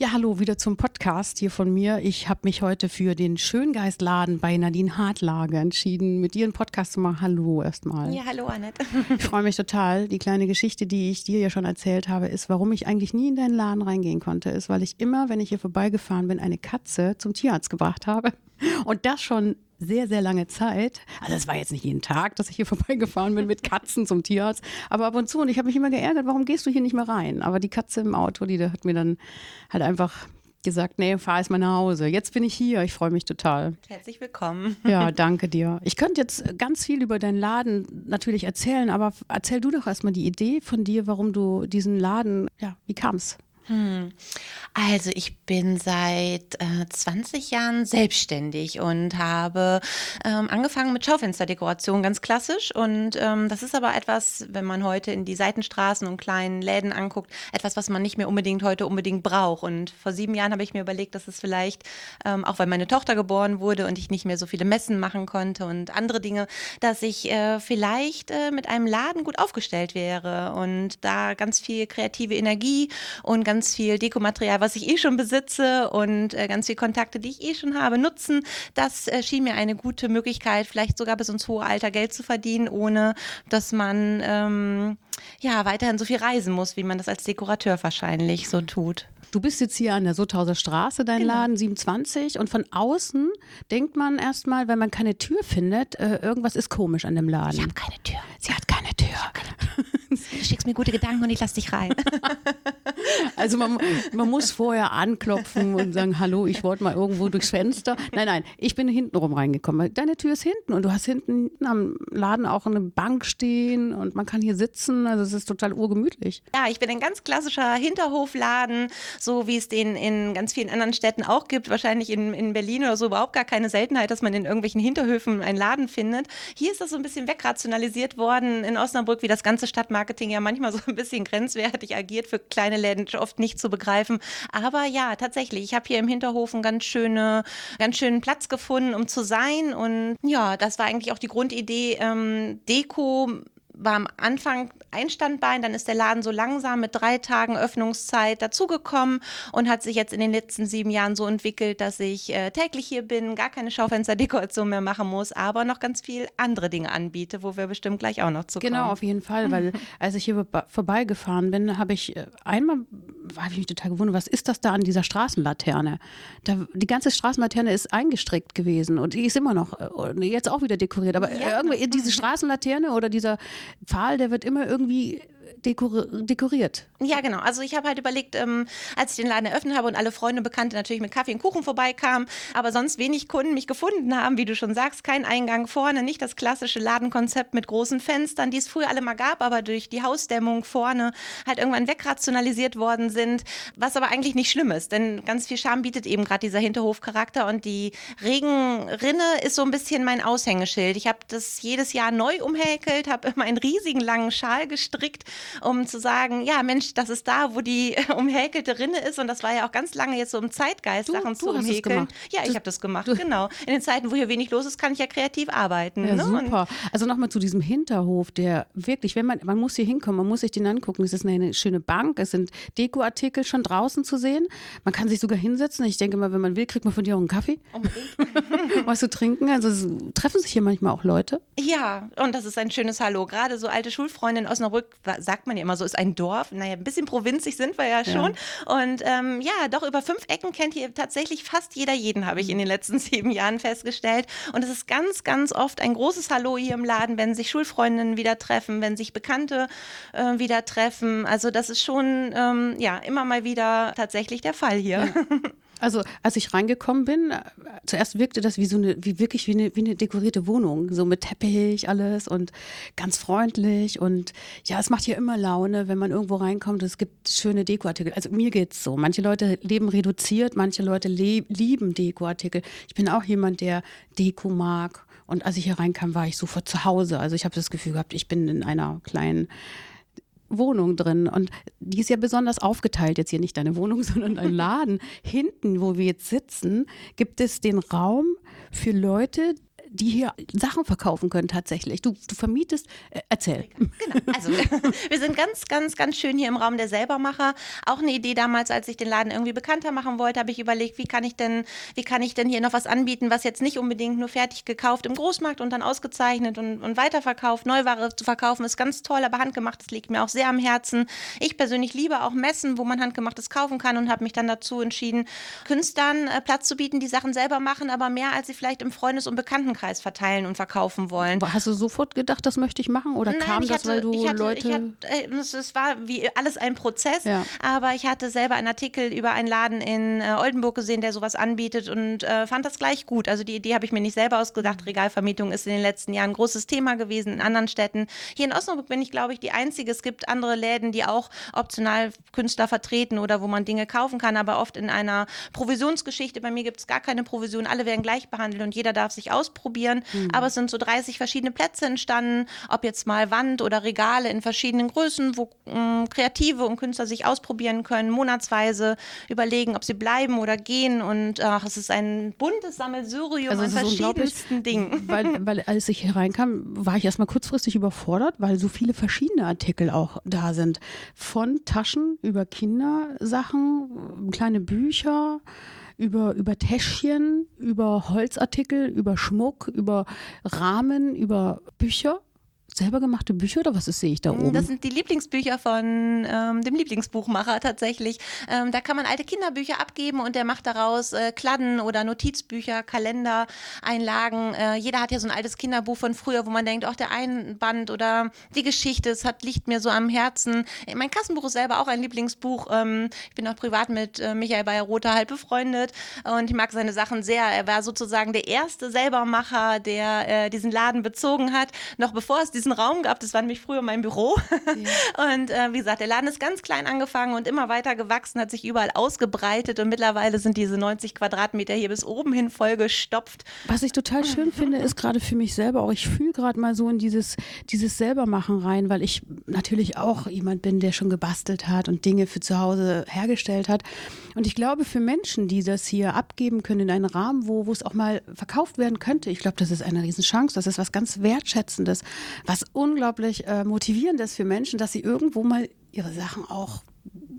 Ja, hallo, wieder zum Podcast hier von mir. Ich habe mich heute für den Schöngeistladen bei Nadine Hartlage entschieden, mit dir einen Podcast zu machen. Hallo erstmal. Ja, hallo Annette. Ich freue mich total. Die kleine Geschichte, die ich dir ja schon erzählt habe, ist, warum ich eigentlich nie in deinen Laden reingehen konnte, ist, weil ich immer, wenn ich hier vorbeigefahren bin, eine Katze zum Tierarzt gebracht habe. Und das schon sehr, sehr lange Zeit. Also es war jetzt nicht jeden Tag, dass ich hier vorbeigefahren bin mit Katzen zum Tierarzt, aber ab und zu. Und ich habe mich immer geärgert, warum gehst du hier nicht mehr rein? Aber die Katze im Auto, die hat mir dann halt einfach gesagt, nee, fahr erst mal nach Hause. Jetzt bin ich hier, ich freue mich total. Herzlich willkommen. Ja, danke dir. Ich könnte jetzt ganz viel über deinen Laden natürlich erzählen, aber erzähl du doch erstmal die Idee von dir, warum du diesen Laden, ja, wie kam es? Hm. Also ich bin seit äh, 20 Jahren selbstständig und habe ähm, angefangen mit Schaufensterdekoration, ganz klassisch. Und ähm, das ist aber etwas, wenn man heute in die Seitenstraßen und kleinen Läden anguckt, etwas, was man nicht mehr unbedingt heute unbedingt braucht. Und vor sieben Jahren habe ich mir überlegt, dass es vielleicht, ähm, auch weil meine Tochter geboren wurde und ich nicht mehr so viele Messen machen konnte und andere Dinge, dass ich äh, vielleicht äh, mit einem Laden gut aufgestellt wäre und da ganz viel kreative Energie und ganz ganz viel Dekomaterial, was ich eh schon besitze und äh, ganz viele Kontakte, die ich eh schon habe, nutzen. Das äh, schien mir eine gute Möglichkeit, vielleicht sogar bis ins hohe Alter Geld zu verdienen, ohne dass man ähm, ja weiterhin so viel reisen muss, wie man das als Dekorateur wahrscheinlich so tut. Du bist jetzt hier an der Sothauser Straße, dein genau. Laden 27 und von außen denkt man erstmal, wenn man keine Tür findet, äh, irgendwas ist komisch an dem Laden. Ich habe keine Tür. Sie hat keine Tür. Keine Tür. Du schickst mir gute Gedanken und ich lass dich rein. Also man, man muss vorher anklopfen und sagen, hallo, ich wollte mal irgendwo durchs Fenster. Nein, nein, ich bin hinten rum reingekommen. Deine Tür ist hinten und du hast hinten am Laden auch eine Bank stehen und man kann hier sitzen. Also es ist total urgemütlich. Ja, ich bin ein ganz klassischer Hinterhofladen, so wie es den in ganz vielen anderen Städten auch gibt. Wahrscheinlich in, in Berlin oder so überhaupt gar keine Seltenheit, dass man in irgendwelchen Hinterhöfen einen Laden findet. Hier ist das so ein bisschen wegrationalisiert worden in Osnabrück, wie das ganze Stadtmarketing ja manchmal so ein bisschen grenzwertig agiert für kleine Läden oft nicht zu begreifen. Aber ja, tatsächlich, ich habe hier im Hinterhof einen ganz, schöne, ganz schönen Platz gefunden, um zu sein. Und ja, das war eigentlich auch die Grundidee, ähm, Deko war am Anfang ein Standbein, dann ist der Laden so langsam mit drei Tagen Öffnungszeit dazugekommen und hat sich jetzt in den letzten sieben Jahren so entwickelt, dass ich äh, täglich hier bin, gar keine Schaufensterdekoration mehr machen muss, aber noch ganz viel andere Dinge anbiete, wo wir bestimmt gleich auch noch zu genau, kommen. Genau, auf jeden Fall, weil als ich hier vorbeigefahren bin, habe ich äh, einmal, habe ich mich total gewundert, was ist das da an dieser Straßenlaterne? Da, die ganze Straßenlaterne ist eingestrickt gewesen und die ist immer noch, äh, jetzt auch wieder dekoriert, aber ja. irgendwie diese Straßenlaterne oder dieser Pfahl, der wird immer irgendwie dekoriert. Ja, genau. Also ich habe halt überlegt, ähm, als ich den Laden eröffnet habe und alle Freunde, Bekannte natürlich mit Kaffee und Kuchen vorbeikamen, aber sonst wenig Kunden mich gefunden haben, wie du schon sagst, kein Eingang vorne, nicht das klassische Ladenkonzept mit großen Fenstern, die es früher alle mal gab, aber durch die Hausdämmung vorne halt irgendwann wegrationalisiert worden sind, was aber eigentlich nicht schlimm ist, denn ganz viel Charme bietet eben gerade dieser Hinterhofcharakter und die Regenrinne ist so ein bisschen mein Aushängeschild. Ich habe das jedes Jahr neu umhäkelt, habe immer einen riesigen langen Schal gestrickt um zu sagen, ja Mensch, das ist da, wo die umhäkelte Rinne ist und das war ja auch ganz lange jetzt so im Zeitgeist, du, Sachen du zu umhäkeln. Ja, ich habe das gemacht, du. genau. In den Zeiten, wo hier wenig los ist, kann ich ja kreativ arbeiten. Ja, ne? super. Also nochmal zu diesem Hinterhof, der wirklich, wenn man, man muss hier hinkommen, man muss sich den angucken. Es ist eine schöne Bank, es sind Dekoartikel schon draußen zu sehen. Man kann sich sogar hinsetzen. Ich denke mal, wenn man will, kriegt man von dir auch einen Kaffee. Was zu trinken. Also treffen sich hier manchmal auch Leute. Ja, und das ist ein schönes Hallo. Gerade so alte Schulfreundinnen aus Osnabrück sagt man ja immer so, ist ein Dorf. Naja, ein bisschen provinzig sind wir ja schon. Ja. Und ähm, ja, doch über fünf Ecken kennt hier tatsächlich fast jeder jeden, habe ich in den letzten sieben Jahren festgestellt. Und es ist ganz, ganz oft ein großes Hallo hier im Laden, wenn sich Schulfreundinnen wieder treffen, wenn sich Bekannte äh, wieder treffen. Also das ist schon ähm, ja immer mal wieder tatsächlich der Fall hier. Ja. Also als ich reingekommen bin, äh, zuerst wirkte das wie so eine, wie wirklich wie eine, wie eine dekorierte Wohnung, so mit Teppich alles und ganz freundlich und ja, es macht hier immer Laune, wenn man irgendwo reinkommt. Es gibt schöne Dekoartikel. Also mir geht's so. Manche Leute leben reduziert, manche Leute lieben Dekoartikel. Ich bin auch jemand, der Deko mag. Und als ich hier reinkam, war ich sofort zu Hause. Also ich habe das Gefühl gehabt, ich bin in einer kleinen Wohnung drin und die ist ja besonders aufgeteilt, jetzt hier nicht deine Wohnung, sondern ein Laden. Hinten, wo wir jetzt sitzen, gibt es den Raum für Leute, die hier Sachen verkaufen können tatsächlich. Du, du vermietest, äh, erzähl. Genau. Also wir sind ganz, ganz, ganz schön hier im Raum der Selbermacher. Auch eine Idee damals, als ich den Laden irgendwie bekannter machen wollte, habe ich überlegt, wie kann ich denn, wie kann ich denn hier noch was anbieten, was jetzt nicht unbedingt nur fertig gekauft im Großmarkt und dann ausgezeichnet und, und weiterverkauft. Neuware zu verkaufen ist ganz toll, aber handgemachtes liegt mir auch sehr am Herzen. Ich persönlich liebe auch Messen, wo man handgemachtes kaufen kann und habe mich dann dazu entschieden, Künstlern äh, Platz zu bieten, die Sachen selber machen, aber mehr als sie vielleicht im Freundes- und Bekanntenkreis verteilen und verkaufen wollen. Hast du sofort gedacht, das möchte ich machen oder Nein, kam das, hatte, weil du hatte, Leute... Hatte, äh, es, war wie alles ein Prozess, Ja. aber ich hatte selber einen Artikel über einen Laden in äh, Oldenburg gesehen, der sowas anbietet und äh, fand das gleich gut. Also die Idee habe ich mir nicht selber ausgedacht. Regalvermietung ist in den letzten Jahren ein großes Thema gewesen in anderen Städten. Hier in Osnabrück bin ich, glaube ich, die Einzige. Es gibt andere Läden, die auch optional Künstler vertreten oder wo man Dinge kaufen kann, aber oft in einer Provisionsgeschichte. Bei mir gibt es gar keine Provision. Alle werden gleich behandelt und jeder darf sich ausprobieren. Aber es sind so 30 verschiedene Plätze entstanden, ob jetzt mal Wand oder Regale in verschiedenen Größen, wo mh, Kreative und Künstler sich ausprobieren können, monatsweise überlegen, ob sie bleiben oder gehen. Und ach, es ist ein buntes Sammelsurium Also an verschiedensten Dingen. Weil, weil als ich hier reinkam, war ich erstmal kurzfristig überfordert, weil so viele verschiedene Artikel auch da sind. Von Taschen über Kindersachen, kleine Bücher, über, über Täschchen, über Holzartikel, über Schmuck, über Rahmen, über Bücher. Selber gemachte Bücher oder was ist, sehe ich da oben? Das sind die Lieblingsbücher von ähm, dem Lieblingsbuchmacher tatsächlich. Ähm, da kann man alte Kinderbücher abgeben und der macht daraus äh, Kladden oder Notizbücher, Kalender, Einlagen. Äh, jeder hat ja so ein altes Kinderbuch von früher, wo man denkt, auch der Einband oder die Geschichte, es hat, liegt mir so am Herzen. Mein Kassenbuch ist selber auch ein Lieblingsbuch. Ähm, ich bin auch privat mit äh, Michael Bayer-Rother halt befreundet und ich mag seine Sachen sehr. Er war sozusagen der erste Selbermacher, der äh, diesen Laden bezogen hat, noch bevor es diesen Raum gab. Das war nämlich früher mein Büro. Und äh, wie gesagt, der Laden ist ganz klein angefangen und immer weiter gewachsen, hat sich überall ausgebreitet und mittlerweile sind diese 90 Quadratmeter hier bis oben hin vollgestopft. Was ich total schön finde, ist gerade für mich selber auch, ich fühle gerade mal so in dieses, dieses Selbermachen rein, weil ich natürlich auch jemand bin, der schon gebastelt hat und Dinge für zu Hause hergestellt hat. Und ich glaube, für Menschen, die das hier abgeben können in einen Rahmen, wo, wo es auch mal verkauft werden könnte, ich glaube, das ist eine Riesenchance. Das ist was ganz Wertschätzendes, was unglaublich äh, motivierendes für Menschen, dass sie irgendwo mal ihre Sachen auch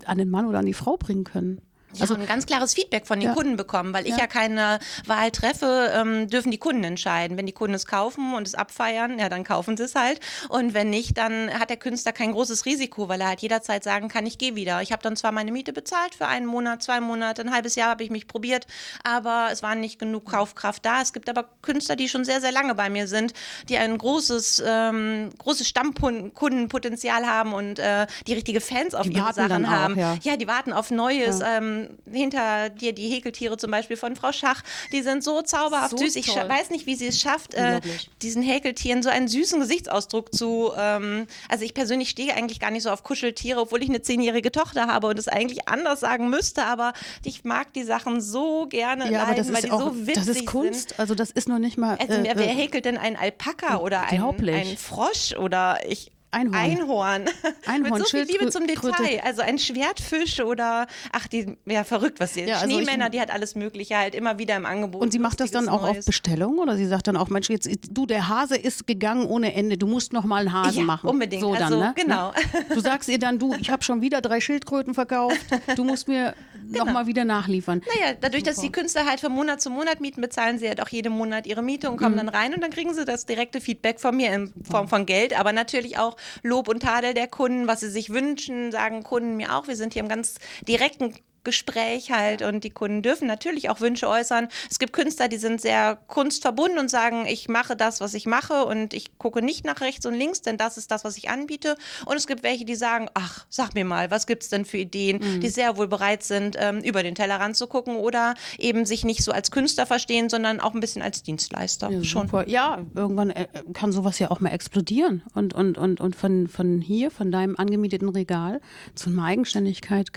an den Mann oder an die Frau bringen können. Also ein ganz klares Feedback von den Ja. Kunden bekommen, weil ich Ja. ja keine Wahl treffe, ähm, dürfen die Kunden entscheiden. Wenn die Kunden es kaufen und es abfeiern, ja, dann kaufen sie es halt. Und wenn nicht, dann hat der Künstler kein großes Risiko, weil er halt jederzeit sagen kann, ich gehe wieder. Ich habe dann zwar meine Miete bezahlt für einen Monat, zwei Monate, ein halbes Jahr habe ich mich probiert, aber es war nicht genug Kaufkraft da. Es gibt aber Künstler, die schon sehr, sehr lange bei mir sind, die ein großes, ähm, großes Stammkundenpotenzial haben und äh, die richtige Fans auf Die ihre Sachen dann auch, haben. ja. Ja, die warten auf Neues. Ähm, hinter dir die Häkeltiere zum Beispiel von Frau Schach, die sind so zauberhaft So süß. Ich toll. scha- weiß nicht, wie sie es schafft, äh, diesen Häkeltieren so einen süßen Gesichtsausdruck zu. Ähm, also ich persönlich stehe eigentlich gar nicht so auf Kuscheltiere, obwohl ich eine zehnjährige Tochter habe und es eigentlich anders sagen müsste, aber ich mag die Sachen so gerne Ja, aber das ist die auch, so witzig das ist Kunst. sind. Also das ist noch nicht mal. Also äh, wer, wer äh, häkelt denn einen Alpaka oder einen, einen Frosch oder ich Einhorn. Einhorn. Einhorn, Mit so viel Liebe zum. Detail. Also ein Schwertfisch oder ach, die ja verrückt, was sie Ja, also ich- Schneemänner, die hat alles Mögliche halt immer wieder im Angebot. Und sie macht das dann auch auf Neues. Bestellung oder sie sagt dann auch, Mensch, jetzt du der Hase ist gegangen ohne Ende, du musst noch mal einen Hasen Ja, machen. unbedingt. So dann, Also, ne? genau. Du sagst ihr dann, du, ich habe schon wieder drei Schildkröten verkauft, du musst mir noch Genau. mal wieder nachliefern. Naja, dadurch, dass die Künstler halt von Monat zu Monat mieten, bezahlen sie halt auch jeden Monat ihre Miete und Mhm. kommen dann rein und dann kriegen sie das direkte Feedback von mir in Form von Geld, aber natürlich auch Lob und Tadel der Kunden, was sie sich wünschen, sagen Kunden mir auch. Wir sind hier im ganz direkten Gespräch halt und die Kunden dürfen natürlich auch Wünsche äußern. Es gibt Künstler, die sind sehr kunstverbunden und sagen, ich mache das, was ich mache und ich gucke nicht nach rechts und links, denn das ist das, was ich anbiete. Und es gibt welche, die sagen, ach, sag mir mal, was gibt's denn für Ideen, die sehr wohl bereit sind, ähm, über den Tellerrand zu gucken oder eben sich nicht so als Künstler verstehen, sondern auch ein bisschen als Dienstleister. Ja, Schon. Super. Ja, irgendwann äh, kann sowas ja auch mal explodieren und, und, und, und von, von hier, von deinem angemieteten Regal zu einer Eigenständigkeit.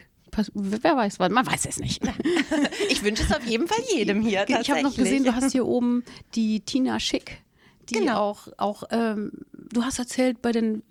Wer weiß was, man weiß es nicht. Ich wünsche es auf jeden Fall jedem hier. Ich habe noch gesehen, du hast hier oben die Tina Schick, die Genau. auch, auch ähm, du hast erzählt bei den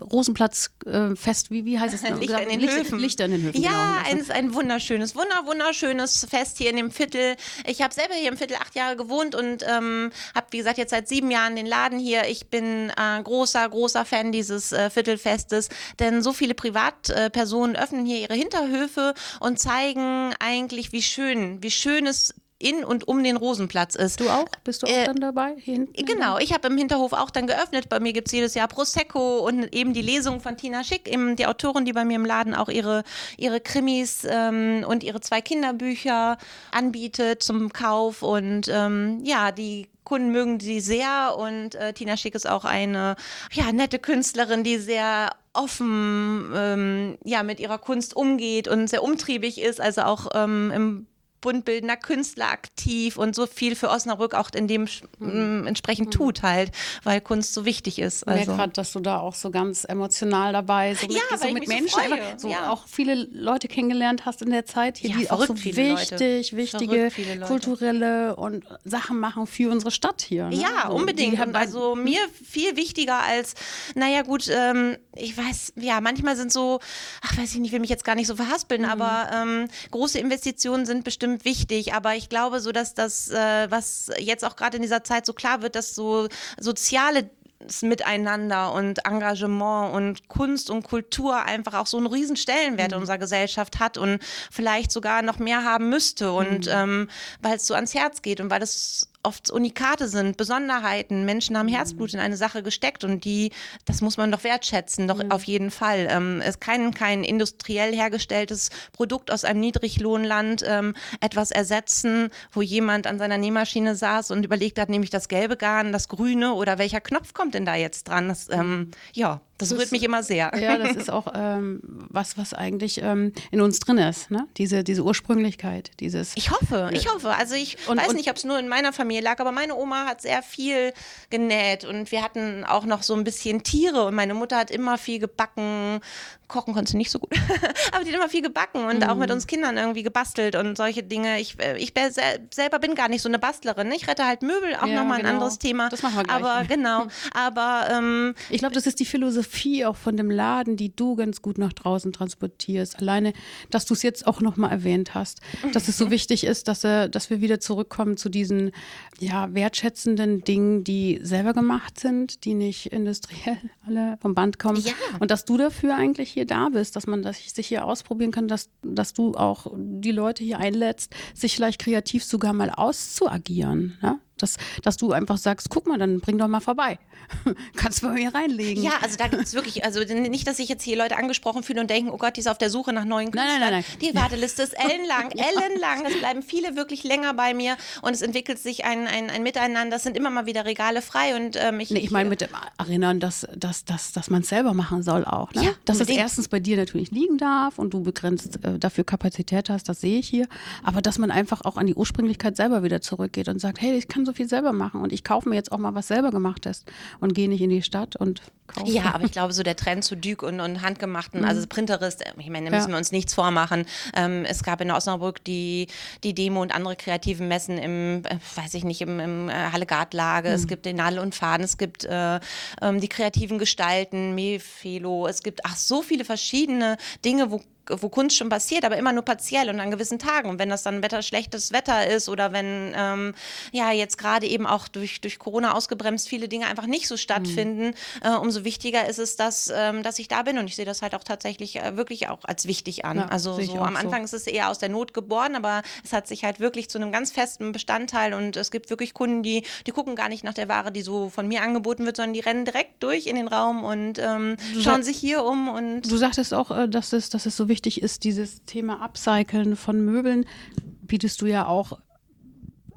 Rosenplatzfest, äh, wie, wie heißt es? Lichter in den Lichter, Höfen. Lichter in den Höfen. Ja, genau. ein, ein wunderschönes, wunder, wunderschönes Fest hier in dem Viertel. Ich habe selber hier im Viertel acht Jahre gewohnt und ähm, habe, wie gesagt, jetzt seit sieben Jahren den Laden hier. Ich bin äh, großer, großer Fan dieses äh, Viertelfestes, denn so viele Privatpersonen öffnen hier ihre Hinterhöfe und zeigen eigentlich, wie schön, wie schön es in und um den Rosenplatz ist. Du auch? Bist du auch Äh, dann dabei? Hinten? Genau, ich habe im Hinterhof auch dann geöffnet. Bei mir gibt es jedes Jahr Prosecco und eben die Lesung von Tina Schick, eben die Autorin, die bei mir im Laden auch ihre, ihre Krimis ähm, und ihre zwei Kinderbücher anbietet zum Kauf. Und ähm, ja, die Kunden mögen sie sehr und äh, Tina Schick ist auch eine ja, nette Künstlerin, die sehr offen ähm, ja, mit ihrer Kunst umgeht und sehr umtriebig ist, also auch ähm, im buntbildender Künstler aktiv und so viel für Osnabrück auch in dem mhm. entsprechend tut halt, weil Kunst so wichtig ist. Ich merke Also. gerade, dass du da auch so ganz emotional dabei, so mit, Ja, so ich mit so Menschen, freue. einfach so Ja. auch viele Leute kennengelernt hast in der Zeit, hier, Ja, die auch so viele Leute. wichtig, wichtige kulturelle und Sachen machen für unsere Stadt hier. Ne? Ja, So, unbedingt. Und also mir viel wichtiger als, naja gut, ähm, ich weiß, ja, manchmal sind so, ach weiß ich nicht, will mich jetzt gar nicht so verhaspeln, aber ähm, große Investitionen sind bestimmt wichtig. Aber ich glaube so, dass das, äh, was jetzt auch gerade in dieser Zeit so klar wird, dass so soziale Miteinander und Engagement und Kunst und Kultur einfach auch so einen riesen Stellenwert in unserer Gesellschaft hat und vielleicht sogar noch mehr haben müsste und ähm, weil es so ans Herz geht und weil es oft Unikate sind, Besonderheiten. Menschen haben Herzblut in eine Sache gesteckt und die, das muss man doch wertschätzen, doch auf jeden Fall. Ähm, es kann kein industriell hergestelltes Produkt aus einem Niedriglohnland ähm, etwas ersetzen, wo jemand an seiner Nähmaschine saß und überlegt hat, nehme ich das gelbe Garn, das grüne oder welcher Knopf kommt denn da jetzt dran? Das, ähm, ja, das Das rührt ist- mich immer sehr. Ja, das ist auch ähm, was, was eigentlich ähm, in uns drin ist, ne? Diese, diese Ursprünglichkeit, dieses. Ich hoffe, ich hoffe. Also ich Und- weiß und- nicht, ob es nur in meiner Familie lag, aber meine Oma hat sehr viel genäht und wir hatten auch noch so ein bisschen Tiere und meine Mutter hat immer viel gebacken. Kochen konnte sie nicht so gut, aber die hat immer viel gebacken und auch mit Mhm. uns Kindern irgendwie gebastelt und solche Dinge. Ich, äh, ich selber bin gar nicht so eine Bastlerin. ne? Ich rette halt Möbel, auch Ja, nochmal ein genau. anderes Thema. Das machen wir gleich. Aber genau, aber ähm, Ich glaube, das ist die Philosophie auch von dem Laden, die du ganz gut nach draußen transportierst. Alleine, dass du es jetzt auch nochmal erwähnt hast, dass es so wichtig ist, dass, äh, dass wir wieder zurückkommen zu diesen ja, wertschätzenden Dingen, die selber gemacht sind, die nicht industriell alle vom Band kommen. Ja. Und dass du dafür eigentlich hier da bist, dass man das, sich hier ausprobieren kann, dass, dass du auch die Leute hier einlädst, sich vielleicht kreativ sogar mal auszuagieren. Ja? Dass, dass du einfach sagst, guck mal, dann bring doch mal vorbei. Kannst du bei mir reinlegen. Ja, also da gibt es wirklich, also nicht, dass sich jetzt hier Leute angesprochen fühlen und denken, oh Gott, die ist auf der Suche nach neuen Nein, Künstlern. nein, nein, nein. Die Warteliste ist ellenlang, ellenlang. Es bleiben viele wirklich länger bei mir und es entwickelt sich ein, ein, ein Miteinander. Es sind immer mal wieder Regale frei und ähm, ich, Nee, ich meine mit dem Erinnern, dass, dass, dass, dass man es selber machen soll auch. Ne? Ja, dass es erstens bei dir natürlich liegen darf und du begrenzt äh, dafür Kapazität hast, das sehe ich hier. Aber dass man einfach auch an die Ursprünglichkeit selber wieder zurückgeht und sagt, hey, ich kann so viel selber machen und ich kaufe mir jetzt auch mal was selber gemachtes und gehe nicht in die Stadt und kaufe. Ja, aber ich glaube, so der Trend zu Duke und, und handgemachten, also Printerist, äh, ich meine, da müssen Ja. wir uns nichts vormachen. Ähm, es gab in Osnabrück die, die Demo und andere kreativen Messen im, äh, weiß ich nicht, im, im äh, Halle-Gard-Lage. Es gibt den Nadel und Faden, es gibt äh, ähm, die kreativen Gestalten, Mefelo, es gibt ach so viele verschiedene Dinge, wo wo Kunst schon passiert, aber immer nur partiell und an gewissen Tagen. Und wenn das dann Wetter, schlechtes Wetter ist oder wenn ähm, ja jetzt gerade eben auch durch, durch Corona ausgebremst viele Dinge einfach nicht so stattfinden, äh, umso wichtiger ist es, dass, ähm, dass ich da bin. Und ich sehe das halt auch tatsächlich äh, wirklich auch als wichtig an. Ja, also so am so. Anfang ist es eher aus der Not geboren, aber es hat sich halt wirklich zu einem ganz festen Bestandteil und es gibt wirklich Kunden, die, die gucken gar nicht nach der Ware, die so von mir angeboten wird, sondern die rennen direkt durch in den Raum und ähm, schauen sich hier um und Du sagtest auch, äh, dass es, dass es so wichtig ist, dieses Thema Upcyclen von Möbeln bietest du ja auch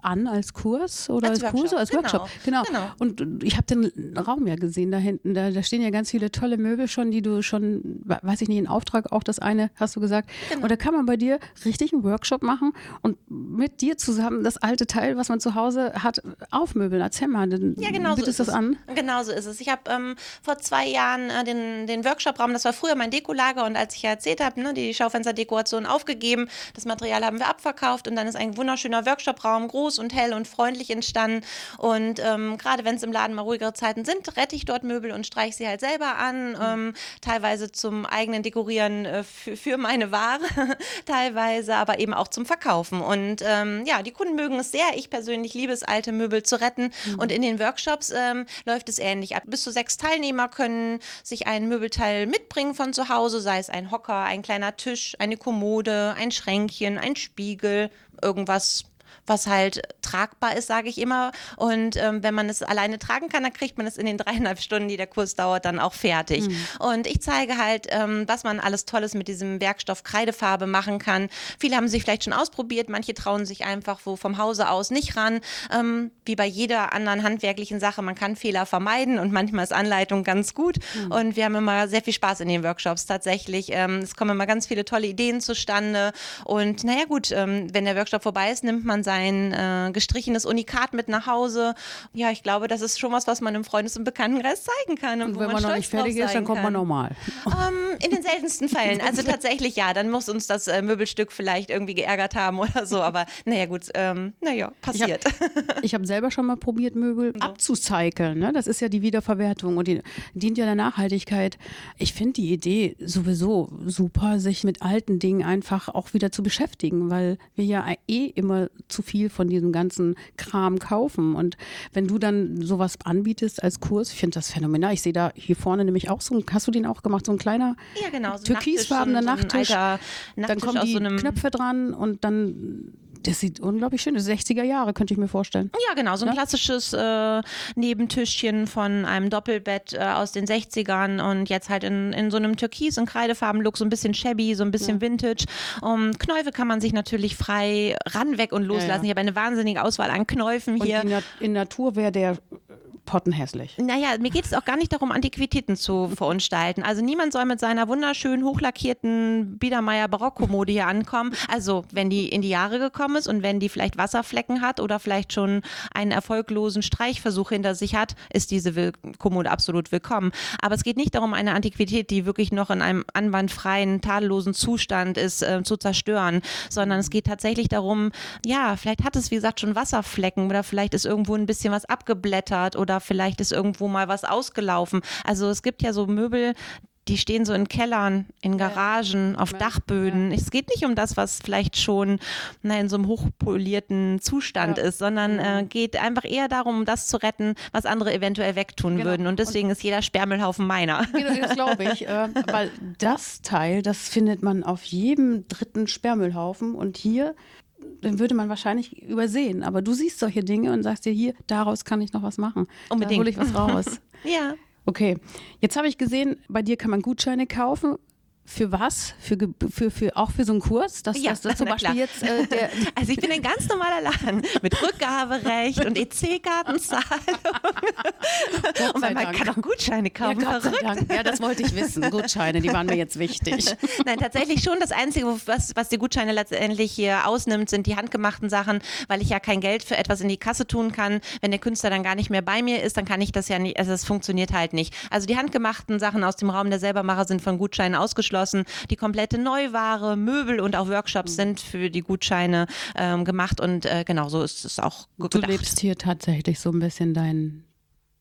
an als Kurs oder Als als, Kurse, Workshop, als genau, Workshop. Genau. genau. Und ich habe den Raum ja gesehen da hinten. Da, da stehen ja ganz viele tolle Möbel schon, die du schon, weiß ich nicht, in Auftrag auch das eine, hast du gesagt. Genau. Und da kann man bei dir richtig einen Workshop machen und mit dir zusammen das alte Teil, was man zu Hause hat, aufmöbeln. Erzähl mal, dann Ja, genau so ist das es. an. Genau so ist es. Ich habe ähm, vor zwei Jahren äh, den, den Workshop-Raum, das war früher mein Dekolager und als ich ja erzählt habe, ne, die Schaufensterdekoration aufgegeben, das Material haben wir abverkauft und dann ist ein wunderschöner Workshop-Raum, groß groß und hell und freundlich entstanden. Und ähm, gerade wenn es im Laden mal ruhigere Zeiten sind, rette ich dort Möbel und streiche sie halt selber an. Mhm. Ähm, teilweise zum eigenen Dekorieren äh, für, meine Ware, teilweise aber eben auch zum Verkaufen. Und ähm, ja, die Kunden mögen es sehr. Ich persönlich liebe es, alte Möbel zu retten. Mhm. Und in den Workshops ähm, läuft es ähnlich ab. Bis zu sechs Teilnehmer können sich ein Möbelteil mitbringen von zu Hause, sei es ein Hocker, ein kleiner Tisch, eine Kommode, ein Schränkchen, ein Spiegel, irgendwas was halt tragbar ist, sage ich immer. Und ähm, wenn man es alleine tragen kann, dann kriegt man es in den dreieinhalb Stunden, die der Kurs dauert, dann auch fertig. Mhm. Und ich zeige halt, ähm, was man alles Tolles mit diesem Werkstoff Kreidefarbe machen kann. Viele haben sich vielleicht schon ausprobiert, manche trauen sich einfach wo vom Hause aus nicht ran. Ähm, wie bei jeder anderen handwerklichen Sache, man kann Fehler vermeiden und manchmal ist Anleitung ganz gut. Mhm. Und wir haben immer sehr viel Spaß in den Workshops tatsächlich. Ähm, es kommen immer ganz viele tolle Ideen zustande. Und naja gut, ähm, wenn der Workshop vorbei ist, nimmt man sein ein äh, gestrichenes Unikat mit nach Hause. Ja, ich glaube, das ist schon was, was man im Freundes- und Bekanntenkreis zeigen kann. Und, und wenn man, noch nicht fertig ist, dann kommt man nochmal. Ähm, in den seltensten Fällen. Also tatsächlich ja, dann muss uns das äh, Möbelstück vielleicht irgendwie geärgert haben oder so. Aber naja, gut, ähm, naja, passiert. Ich habe hab selber schon mal probiert, Möbel so. abzucyceln. Ne? Das ist ja die Wiederverwertung und die dient ja der Nachhaltigkeit. Ich finde die Idee sowieso super, sich mit alten Dingen einfach auch wieder zu beschäftigen, weil wir ja eh immer zu viel von diesem ganzen Kram kaufen. Und wenn du dann sowas anbietest als Kurs, ich finde das phänomenal. Ich sehe da hier vorne nämlich auch so, hast du den auch gemacht, so ein kleiner ja, genau, so türkisfarbener Nachttisch. So Nachttisch. Dann kommen die so Knöpfe dran und dann das sieht unglaublich schön aus. 60er Jahre, könnte ich mir vorstellen. Ja, genau. So ein ja? klassisches äh, Nebentischchen von einem Doppelbett äh, aus den 60ern und jetzt halt in, in so einem Türkis- und Kreidefarben-Look, so ein bisschen shabby, so ein bisschen ja. Vintage. Um, Knäufe kann man sich natürlich frei ran, weg und loslassen. Ja, ich habe eine wahnsinnige Auswahl an Knäufen hier. Und in Natur wäre der pottenhässlich. Naja, mir geht es auch gar nicht darum, Antiquitäten zu verunstalten. Also niemand soll mit seiner wunderschönen, hochlackierten Biedermeier Barockkommode hier ankommen. Also wenn die in die Jahre gekommen ist und wenn die vielleicht Wasserflecken hat oder vielleicht schon einen erfolglosen Streichversuch hinter sich hat, ist diese Will Kommode absolut willkommen. Aber es geht nicht darum, eine Antiquität, die wirklich noch in einem anwandfreien, tadellosen Zustand ist, äh, zu zerstören, sondern es geht tatsächlich darum, ja, vielleicht hat es, wie gesagt, schon Wasserflecken oder vielleicht ist irgendwo ein bisschen was abgeblättert oder vielleicht ist irgendwo mal was ausgelaufen. Also es gibt ja so Möbel, die stehen so in Kellern, in Garagen, ja. auf Dachböden. Ja. Es geht nicht um das, was vielleicht schon na, in so einem hochpolierten Zustand ja. ist, sondern äh, geht einfach eher darum, das zu retten, was andere eventuell wegtun genau. würden. Und deswegen Und ist jeder Sperrmüllhaufen meiner. Genau, das glaube ich. Äh, weil das Teil, das findet man auf jedem dritten Sperrmüllhaufen. Und hier den würde man wahrscheinlich übersehen. Aber du siehst solche Dinge und sagst dir hier, daraus kann ich noch was machen. Unbedingt. Da hole ich was raus. ja. Okay, jetzt habe ich gesehen, bei dir kann man Gutscheine kaufen für was? Für, für, für, auch für so einen Kurs? Das, ja, das, das zum Beispiel jetzt äh, der Also ich bin ein ganz normaler Laden mit Rückgaberecht und EC-Kartenzahlung. und man Dank. kann auch Gutscheine kaufen. Ja, ja, das wollte ich wissen. Gutscheine, die waren mir jetzt wichtig. Nein, tatsächlich schon. Das Einzige, was, was die Gutscheine letztendlich hier ausnimmt, sind die handgemachten Sachen, weil ich ja kein Geld für etwas in die Kasse tun kann. Wenn der Künstler dann gar nicht mehr bei mir ist, dann kann ich das ja nicht, also das funktioniert halt nicht. Also die handgemachten Sachen aus dem Raum der Selbermacher sind von Gutscheinen ausgeschlossen abgeschlossen. Die komplette Neuware, Möbel und auch Workshops mhm. sind für die Gutscheine ähm, gemacht und äh, genau so ist es auch gedacht. Du lebst hier tatsächlich so ein bisschen dein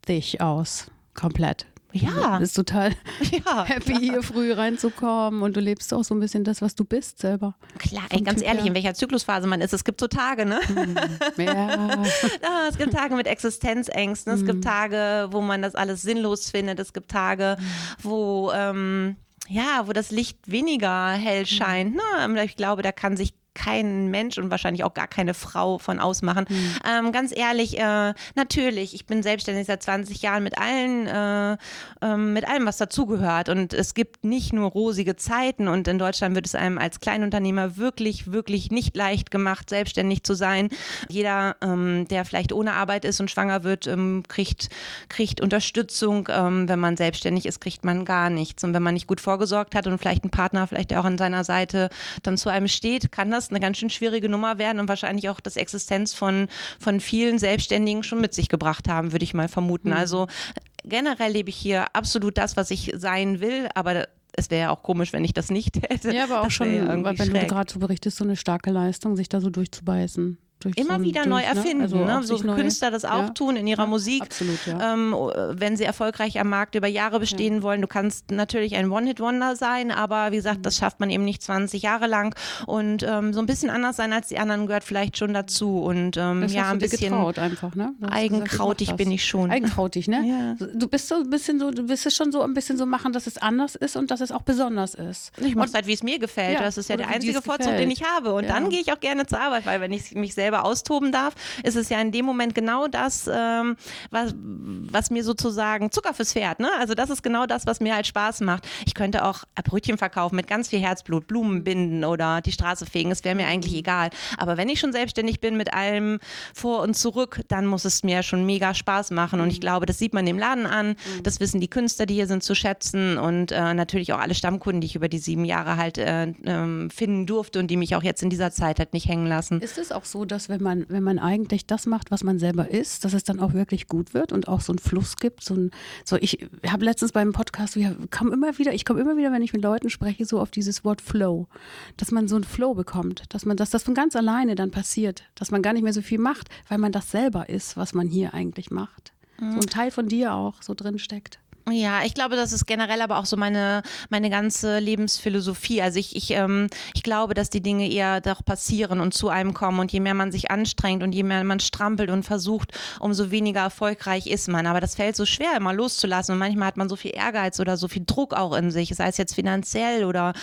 Dich aus, komplett. Ja. Du bist total ja, happy, klar. hier früh reinzukommen und du lebst auch so ein bisschen das, was du bist selber. Klar, ey, ganz typ ehrlich, her. in welcher Zyklusphase man ist. Es gibt so Tage, ne? Hm. Ja. ja. es gibt Tage mit Existenzängsten, es gibt hm. Tage, wo man das alles sinnlos findet, es gibt Tage, hm. wo ähm, ja, wo das Licht weniger hell mhm. scheint. Ne? Ich glaube, da kann sich kein Mensch und wahrscheinlich auch gar keine Frau von ausmachen. Mhm. Ähm, ganz ehrlich, äh, natürlich, ich bin selbstständig seit 20 Jahren mit allen, äh, äh, mit allem, was dazugehört. Und es gibt nicht nur rosige Zeiten und in Deutschland wird es einem als Kleinunternehmer wirklich, wirklich nicht leicht gemacht, selbstständig zu sein. Jeder, ähm, der vielleicht ohne Arbeit ist und schwanger wird, ähm, kriegt, kriegt Unterstützung. Ähm, wenn man selbstständig ist, kriegt man gar nichts. Und wenn man nicht gut vorgesorgt hat und vielleicht ein Partner vielleicht auch an seiner Seite dann zu einem steht, kann das eine ganz schön schwierige Nummer werden und wahrscheinlich auch das Existenz von, von vielen Selbstständigen schon mit sich gebracht haben, würde ich mal vermuten. Mhm. Also generell lebe ich hier absolut das, was ich sein will, aber es wäre ja auch komisch, wenn ich das nicht hätte. Ja, aber auch schon, wenn schräg. du gerade so berichtest, so eine starke Leistung, sich da so durchzubeißen. Immer so wieder durch, neu ne? erfinden. Also ne? So Künstler das auch ja, tun in ihrer ja, Musik. absolut, ja. Ähm, wenn sie erfolgreich am Markt über Jahre bestehen wollen. Du kannst natürlich ein One-Hit-Wonder sein, aber wie gesagt, das schafft man eben nicht 20 Jahre lang. Und ähm, so ein bisschen anders sein als die anderen gehört vielleicht schon dazu. Und ähm, Das ja, ein bisschen einfach, ne? Eigenkrautig gesagt, bin ich schon. Eigenkrautig, ne? Du bist so ein bisschen so, du willst es schon so ein bisschen so machen, dass es anders ist und dass es auch besonders ist. Ich mache halt, wie es mir gefällt. Das ist ja der einzige es Vorzug, den ich habe. Und dann gehe ich auch gerne zur Arbeit, weil wenn ich mich selber austoben darf, ist es ja in dem Moment genau das, ähm, was, was mir sozusagen Zucker fürs Pferd. Ne? Also das ist genau das, was mir halt Spaß macht. Ich könnte auch Brötchen verkaufen mit ganz viel Herzblut, Blumen binden oder die Straße fegen. Es wäre mir eigentlich egal. Aber wenn ich schon selbstständig bin mit allem vor und zurück, dann muss es mir schon mega Spaß machen. Und ich glaube, das sieht man dem Laden an. Das wissen die Künstler, die hier sind, zu schätzen. Und äh, natürlich auch alle Stammkunden, die ich über die sieben Jahre halt äh, ähm, finden durfte und die mich auch jetzt in dieser Zeit halt nicht hängen lassen. Ist es auch so, dass wenn man, wenn man eigentlich das macht, was man selber ist, dass es dann auch wirklich gut wird und auch so einen Fluss gibt? So ein, so ich habe letztens beim Podcast, wir kommen immer wieder, ich komme immer wieder, wenn ich mit Leuten spreche, so auf dieses Wort Flow, dass man so einen Flow bekommt, dass man, dass das von ganz alleine dann passiert, dass man gar nicht mehr so viel macht, weil man das selber ist, was man hier eigentlich macht. So ein Teil von dir auch so drin steckt. Ja, ich glaube, das ist generell aber auch so meine, meine ganze Lebensphilosophie. Also ich, ich, ähm, ich glaube, dass die Dinge eher doch passieren und zu einem kommen. Und je mehr man sich anstrengt und je mehr man strampelt und versucht, umso weniger erfolgreich ist man. Aber das fällt so schwer, immer loszulassen. Und manchmal hat man so viel Ehrgeiz oder so viel Druck auch in sich, sei es jetzt finanziell oder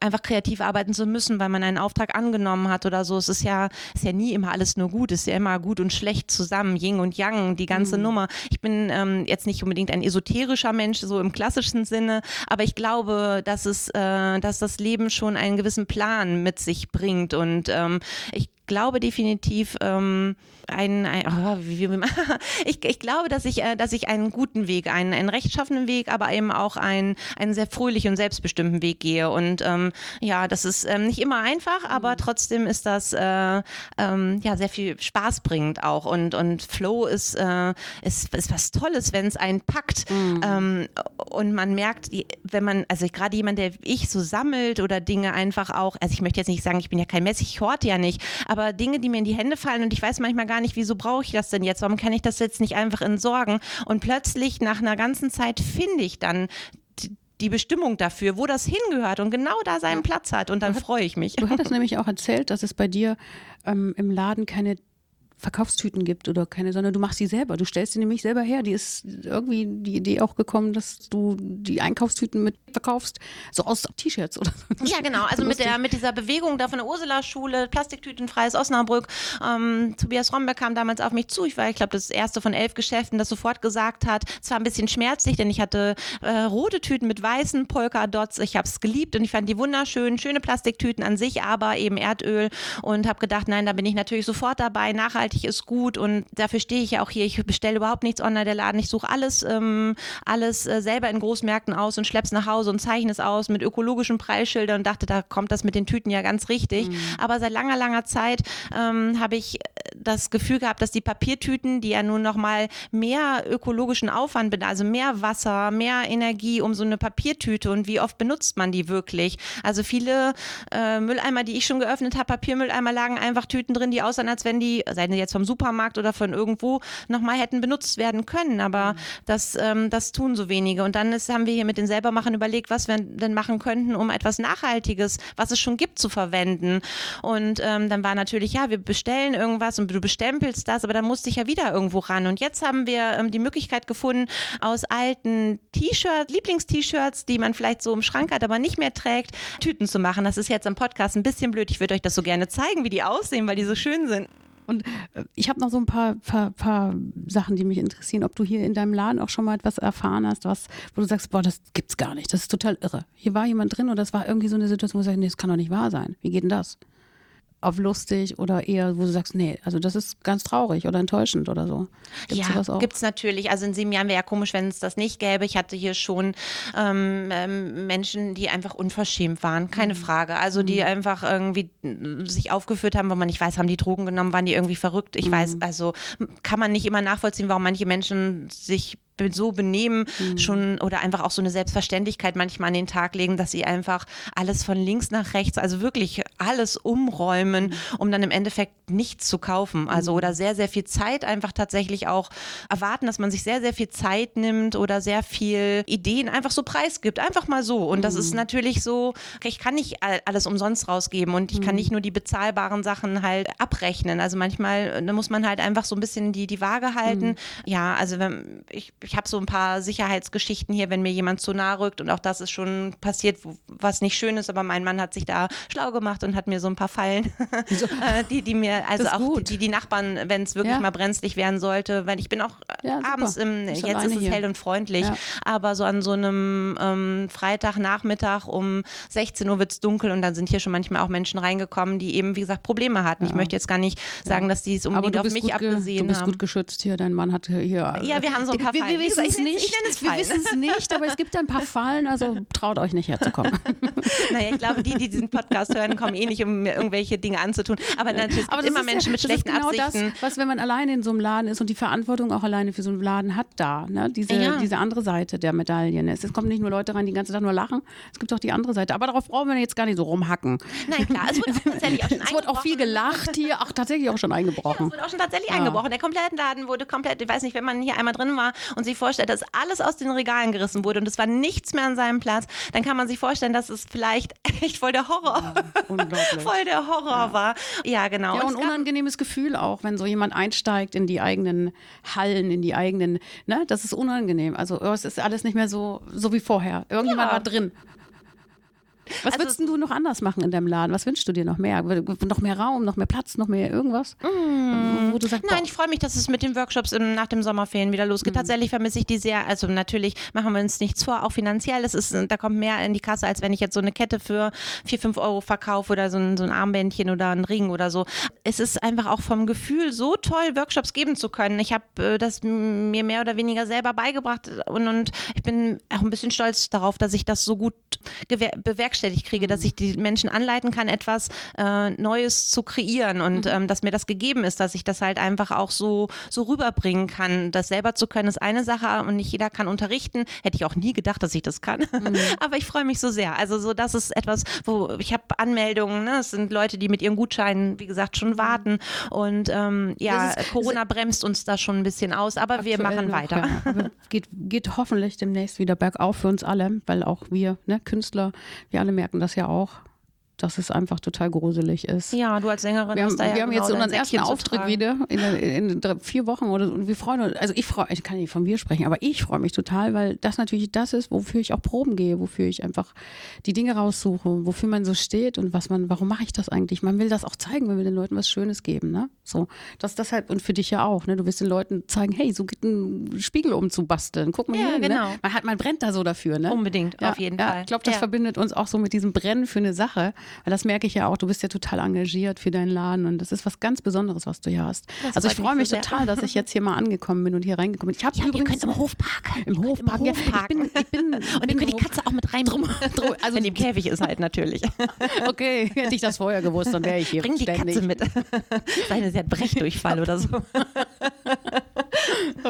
einfach kreativ arbeiten zu müssen, weil man einen Auftrag angenommen hat oder so. Es ist ja, ist ja nie immer alles nur gut. Es ist ja immer gut und schlecht zusammen, Yin und Yang, die ganze Nummer. Ich bin ähm, jetzt nicht unbedingt ein esoterischer Mensch, so im klassischen Sinne, aber ich glaube, dass es, äh, dass das Leben schon einen gewissen Plan mit sich bringt und ähm, ich glaube definitiv ähm, ein, ein oh, wie, wie, ich, ich glaube, dass ich, äh, dass ich einen guten Weg, einen, einen rechtschaffenen Weg, aber eben auch einen, einen sehr fröhlichen und selbstbestimmten Weg gehe. Und ähm, ja, das ist ähm, nicht immer einfach, aber trotzdem ist das äh, ähm, ja sehr viel Spaß bringend auch. Und, und Flow ist, äh, ist, ist was Tolles, wenn es einen packt. Ähm, und man merkt, wenn man, also gerade jemand, der ich so sammelt oder Dinge einfach auch, also ich möchte jetzt nicht sagen, ich bin ja kein Messi, ich horte ja nicht, aber Dinge, die mir in die Hände fallen und ich weiß manchmal gar nicht, wieso brauche ich das denn jetzt? Warum kann ich das jetzt nicht einfach entsorgen? Und plötzlich nach einer ganzen Zeit finde ich dann die- die Bestimmung dafür, wo das hingehört und genau da seinen Platz hat und dann freue ich mich. Du hattest nämlich auch erzählt, dass es bei dir ähm, im Laden keine Verkaufstüten gibt oder keine, sondern du machst die selber. Du stellst sie nämlich selber her. Die ist irgendwie die Idee auch gekommen, dass du die Einkaufstüten mit verkaufst, so aus T-Shirts oder so. Ja, genau. Also mit, der, mit dieser Bewegung da von der Ursula-Schule, Plastiktütenfreies Osnabrück. Ähm, Tobias Romberg kam damals auf mich zu. Ich war, ich glaube, das erste von elf Geschäften, das sofort gesagt hat, es war ein bisschen schmerzlich, denn ich hatte äh, rote Tüten mit weißen Polka-Dots. Ich habe es geliebt und ich fand die wunderschön. Schöne Plastiktüten an sich, aber eben Erdöl. Und habe gedacht, nein, da bin ich natürlich sofort dabei. Nachhaltig ist gut und dafür stehe ich ja auch hier. Ich bestelle überhaupt nichts online, der Laden. Ich suche alles, ähm, alles äh, selber in Großmärkten aus und schlepp's nach Hause und zeichne es aus mit ökologischen Preisschildern und dachte, da kommt das mit den Tüten ja ganz richtig. Aber seit langer, langer Zeit ähm, habe ich das Gefühl gehabt, dass die Papiertüten, die ja nun noch mal mehr ökologischen Aufwand, bedarf, also mehr Wasser, mehr Energie um so eine Papiertüte und wie oft benutzt man die wirklich? Also viele äh, Mülleimer, die ich schon geöffnet habe, Papiermülleimer lagen einfach Tüten drin, die aussahen, als wenn die, seien sie jetzt vom Supermarkt oder von irgendwo, noch mal hätten benutzt werden können. Aber das, ähm, das tun so wenige. Und dann ist, haben wir hier mit den Selbermachern überlegt, was wir denn machen könnten, um etwas Nachhaltiges, was es schon gibt, zu verwenden. Und ähm, dann war natürlich, ja, wir bestellen irgendwas und du bestempelst das, aber dann musste ich ja wieder irgendwo ran. Und jetzt haben wir ähm, die Möglichkeit gefunden, aus alten T-Shirts, Lieblingst-T-Shirts, die man vielleicht so im Schrank hat, aber nicht mehr trägt, Tüten zu machen. Das ist jetzt im Podcast ein bisschen blöd. Ich würde euch das so gerne zeigen, wie die aussehen, weil die so schön sind. Und äh, ich habe noch so ein paar, paar, paar Sachen, die mich interessieren. Ob du hier in deinem Laden auch schon mal etwas erfahren hast, was, wo du sagst, boah, das gibt's gar nicht. Das ist total irre. Hier war jemand drin und das war irgendwie so eine Situation, wo du sagst, nee, das kann doch nicht wahr sein. Wie geht denn das? Auf lustig oder eher, wo du sagst, nee, also das ist ganz traurig oder enttäuschend oder so. Gibt's ja, auch? gibt es natürlich. Also in sieben Jahren wäre ja komisch, wenn es das nicht gäbe. Ich hatte hier schon ähm, ähm, Menschen, die einfach unverschämt waren, keine Mhm. Frage. Also die einfach irgendwie äh, sich aufgeführt haben, wo man nicht weiß, haben die Drogen genommen, waren die irgendwie verrückt. Ich Mhm. weiß, also kann man nicht immer nachvollziehen, warum manche Menschen sich so benehmen mhm. schon oder einfach auch so eine Selbstverständlichkeit manchmal an den Tag legen, dass sie einfach alles von links nach rechts, also wirklich alles umräumen, mhm. um dann im Endeffekt nichts zu kaufen. Also mhm. oder sehr, sehr viel Zeit einfach tatsächlich auch erwarten, dass man sich sehr, sehr viel Zeit nimmt oder sehr viel Ideen einfach so preisgibt. Einfach mal so. Und das ist mhm. natürlich so, ich kann nicht alles umsonst rausgeben und ich kann nicht nur die bezahlbaren Sachen halt abrechnen. Also manchmal, da muss man halt einfach so ein bisschen die, die Waage halten. Mhm. Ja, also wenn, ich, ich habe so ein paar Sicherheitsgeschichten hier, wenn mir jemand zu nahe rückt und auch das ist schon passiert, was nicht schön ist, aber mein Mann hat sich da schlau gemacht und hat mir so ein paar Fallen, äh, die, die mir, also auch die, die Nachbarn, wenn es wirklich ja. mal brenzlig werden sollte, weil ich bin auch ja, abends im, jetzt ist es hier. hell und freundlich, ja. aber so an so einem ähm, Freitagnachmittag um 16 Uhr wird es dunkel und dann sind hier schon manchmal auch Menschen reingekommen, die eben, wie gesagt, Probleme hatten. Ich möchte jetzt gar nicht sagen, dass die es unbedingt auf mich abgesehen haben. Du bist gut geschützt hier, dein Mann hat hier. Ja, wir haben so ein paar wir, Fallen. Wir wissen es nicht, wir wissen es nicht, aber es gibt ein paar Fallen, also traut euch nicht herzukommen. naja, ich glaube, die, die diesen Podcast hören, kommen eh nicht, um mir irgendwelche Dinge anzutun. Aber natürlich aber immer Menschen ja, mit schlechten genau Absichten. Das, was, wenn man alleine in so einem Laden ist und die Verantwortung auch alleine für so einen Laden hat, da, ne? diese, ja. diese andere Seite der Medaillen. Es, es kommen nicht nur Leute rein, die den ganzen Tag nur lachen, es gibt auch die andere Seite. Aber darauf brauchen wir jetzt gar nicht so rumhacken. Nein, klar, es wird auch tatsächlich auch schon Es wird auch viel gelacht hier, ach, tatsächlich auch schon eingebrochen. Ja, es wird auch schon tatsächlich ja. eingebrochen. Der komplette Laden wurde komplett, ich weiß nicht, wenn man hier einmal drin war und sich vorstellt, dass alles aus den Regalen gerissen wurde und es war nichts mehr an seinem Platz, dann kann man sich vorstellen, dass es vielleicht echt voll der Horror, ja, voll der Horror war. Ja, genau. Ja, und, und unangenehmes Gefühl auch, wenn so jemand einsteigt in die eigenen Hallen, in die eigenen, ne, das ist unangenehm. Also oh, es ist alles nicht mehr so, so wie vorher. Irgendjemand war drin was also, würdest du noch anders machen in deinem Laden? Was wünschst du dir noch mehr? Noch mehr Raum, noch mehr Platz, noch mehr irgendwas? Mm, wo du sagst, Nein, ich freue mich, dass es mit den Workshops im, nach dem Sommerferien wieder losgeht. Mm. Tatsächlich vermisse ich die sehr. Also natürlich machen wir uns nichts vor, auch finanziell. Es ist, da kommt mehr in die Kasse, als wenn ich jetzt so eine Kette für 4, 5 Euro verkaufe oder so ein, so ein Armbändchen oder ein Ring oder so. Es ist einfach auch vom Gefühl so toll, Workshops geben zu können. Ich habe äh, das mir mehr oder weniger selber beigebracht und, und ich bin auch ein bisschen stolz darauf, dass ich das so gut bewerkstellige bewerkstelligt kriege, dass ich die Menschen anleiten kann, etwas äh, Neues zu kreieren und mhm. ähm, dass mir das gegeben ist, dass ich das halt einfach auch so, so rüberbringen kann. Das selber zu können ist eine Sache und nicht jeder kann unterrichten. Hätte ich auch nie gedacht, dass ich das kann. Mhm. Aber ich freue mich so sehr. Also so, das ist etwas, wo ich habe Anmeldungen, ne? es sind Leute, die mit ihren Gutscheinen, wie gesagt, schon mhm. warten und ähm, ja, ist, Corona bremst uns da schon ein bisschen aus, aber wir machen noch, weiter. Ja. geht, geht hoffentlich demnächst wieder bergauf für uns alle, weil auch wir, ne, Künstler, wir alle alle merken das ja auch dass es einfach total gruselig ist. Ja, du als Sängerin wir haben, hast da ja Wir haben genau jetzt unseren ersten Auftritt wieder in, in, in, vier Wochen oder und wir freuen uns. Also ich freue, ich kann nicht von mir sprechen, aber ich freue mich total, weil das natürlich das ist, wofür ich auch Proben gehe, wofür ich einfach die Dinge raussuche, wofür man so steht und was man, warum mache ich das eigentlich? Man will das auch zeigen, man will den Leuten was Schönes geben, ne? So, das deshalb und für dich ja auch, ne? Du willst den Leuten zeigen, hey, so geht ein Spiegel um zu basteln. Guck mal ja, hier, ne? genau. Ne? Man hat, man brennt da so dafür, ne? Unbedingt, ja, auf jeden ja, Fall. Ich glaube, das verbindet uns auch so mit diesem Brennen für eine Sache, weil das merke ich ja auch, du bist ja total engagiert für deinen Laden und das ist was ganz Besonderes, was du hier hast. Das also ich freue mich so total, dass ich jetzt hier mal angekommen bin und hier reingekommen bin. Ich habe ja, übrigens ihr könnt im Hof parken. Im Hof parken. Ja, ich bin, ich bin, und ihr könnt die Katze auch mit rein. Drum, drum, also wenn die im Käfig ist halt natürlich. okay, hätte ich das vorher gewusst, dann wäre ich hier Bring die ständig. Katze mit. Seine, sie hat Brechdurchfall oder so.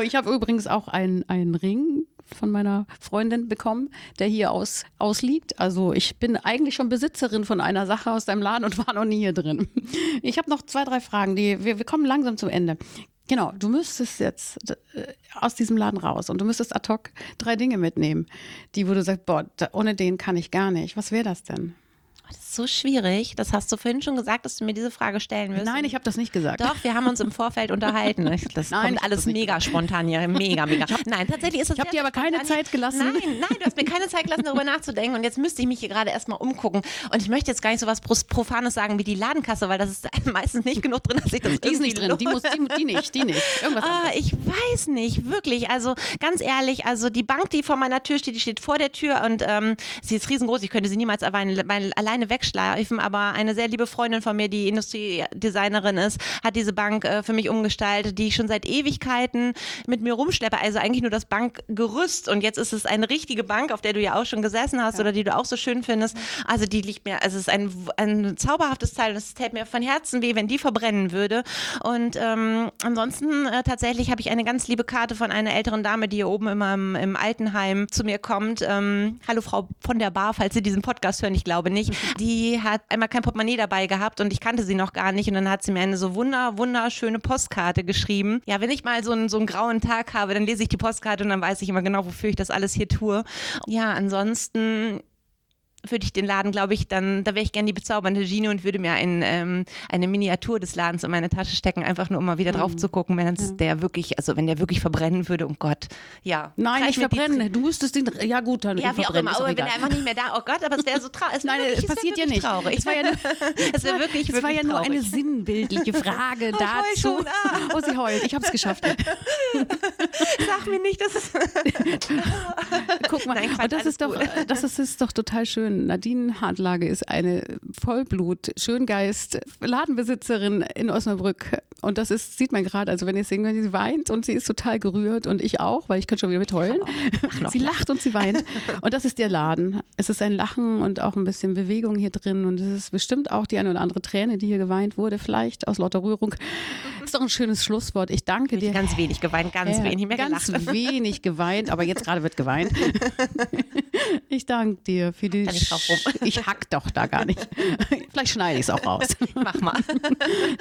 ich habe übrigens auch einen, einen Ring von meiner Freundin bekommen, der hier aus, ausliegt. Also ich bin eigentlich schon Besitzerin von einer Sache aus deinem Laden und war noch nie hier drin. Ich habe noch zwei, drei Fragen, die wir, wir kommen langsam zum Ende. Genau, du müsstest jetzt äh, aus diesem Laden raus und du müsstest ad hoc drei Dinge mitnehmen, die, wo du sagst, boah, ohne den kann ich gar nicht. Was wäre das denn? Das ist so schwierig. Das hast du vorhin schon gesagt, dass du mir diese Frage stellen wirst. Nein, ich habe das nicht gesagt. Doch, wir haben uns im Vorfeld unterhalten. Das Nein, kommt alles mega spontan hier. Mega, mega. Nein, tatsächlich ist es. Ich habe dir aber keine Zeit gelassen. Nein, nein, du hast mir keine Zeit gelassen, darüber nachzudenken. Und jetzt müsste ich mich hier gerade erstmal umgucken. Und ich möchte jetzt gar nicht so was Profanes sagen wie die Ladenkasse, weil das ist meistens nicht genug drin, dass ich das Die ist nicht drin, die, muss, die, die, nicht, die nicht. Irgendwas ah, ich weiß nicht, wirklich. Also ganz ehrlich, also die Bank, die vor meiner Tür steht, die steht vor der Tür und ähm, sie ist riesengroß. Ich könnte sie niemals alleine eine wegschleifen, aber eine sehr liebe Freundin von mir, die Industriedesignerin ist, hat diese Bank äh, für mich umgestaltet, die ich schon seit Ewigkeiten mit mir rumschleppe. Also eigentlich nur das Bankgerüst und jetzt ist es eine richtige Bank, auf der du ja auch schon gesessen hast ja. oder die du auch so schön findest. Also die liegt mir, also es ist ein, ein zauberhaftes Teil und es täte mir von Herzen weh, wenn die verbrennen würde. Und ähm, ansonsten äh, tatsächlich habe ich eine ganz liebe Karte von einer älteren Dame, die hier oben immer im, im Altenheim zu mir kommt. Ähm, hallo Frau von der Bar, falls Sie diesen Podcast hören, ich glaube nicht. Die hat einmal kein Portemonnaie dabei gehabt und ich kannte sie noch gar nicht und dann hat sie mir eine so wunder, wunderschöne Postkarte geschrieben. Ja, wenn ich mal so einen, so einen grauen Tag habe, dann lese ich die Postkarte und dann weiß ich immer genau, wofür ich das alles hier tue. Ja, ansonsten würde ich den Laden, glaube ich, dann, da wäre ich gerne die bezaubernde Genie und würde mir ein, ähm, eine Miniatur des Ladens in meine Tasche stecken, einfach nur um mal wieder drauf mhm. zu gucken, wenn ja. der wirklich, also wenn der wirklich verbrennen würde, oh Gott, ja. Nein, nicht verbrennen, du müsstest den, ja gut, dann Ja, wie auch immer, aber wenn er einfach nicht mehr da, oh Gott, aber es wäre so traurig. Nein, es passiert ja nicht. Traurig. Es war ja, es war, wirklich, es war ja nur eine sinnbildliche Frage oh, dazu. Schon, ah. Oh, sie heult, ich habe es geschafft. Sag mir nicht, dass es... Guck mal, Nein, Quatsch, das, ist doch, das ist doch total schön Nadine Hartlage ist eine Vollblut-Schöngeist-Ladenbesitzerin in Osnabrück. Und das ist, sieht man gerade, also wenn ihr sehen könnt, sie weint und sie ist total gerührt und ich auch, weil ich könnte schon wieder mit heulen. sie lacht und sie weint. Und das ist der Laden. Es ist ein Lachen und auch ein bisschen Bewegung hier drin. Und es ist bestimmt auch die eine oder andere Träne, die hier geweint wurde, vielleicht aus lauter Rührung. Ist doch ein schönes Schlusswort. Ich danke ich dir. Ganz wenig geweint, ganz ja, wenig mehr ganz gelacht. Ganz wenig geweint, aber jetzt gerade wird geweint. Ich danke dir für die. Ich, ich hack doch da gar nicht. Vielleicht schneide ich es auch raus. Mach mal.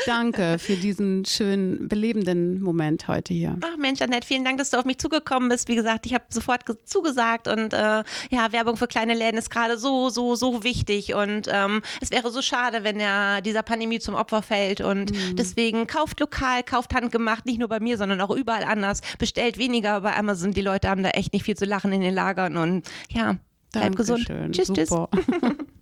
Danke für diesen schönen, belebenden Moment heute hier. Ach Mensch, Annette, vielen Dank, dass du auf mich zugekommen bist. Wie gesagt, ich habe sofort zugesagt und äh, ja, Werbung für kleine Läden ist gerade so, so, so wichtig und ähm, es wäre so schade, wenn er dieser Pandemie zum Opfer fällt und mhm. deswegen kauft lokal, kauft handgemacht, nicht nur bei mir, sondern auch überall anders. Bestellt weniger bei Amazon. Die Leute haben da echt nicht viel zu lachen in den Lagern und ja, Bleib gesund. Tschüss, Super. tschüss.